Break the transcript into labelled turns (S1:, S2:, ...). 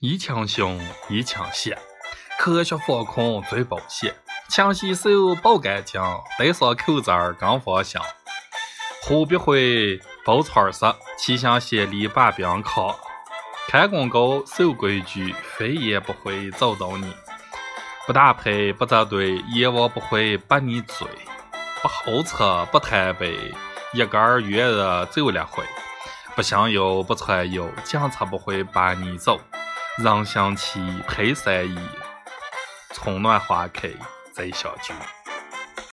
S1: 一枪凶，一枪险，科学防控最保险。勤洗手，保干净，戴上口罩更芳香。货币会，包串儿气象协力把病扛。看广告，守规矩，飞也不会找到你。不打牌，不扎堆，阎王不会把你追。不好吃，不贪杯，一杆月日走了回。不香油，不传油，警察不会把你走。人相齐，配善意，春暖花开再相聚。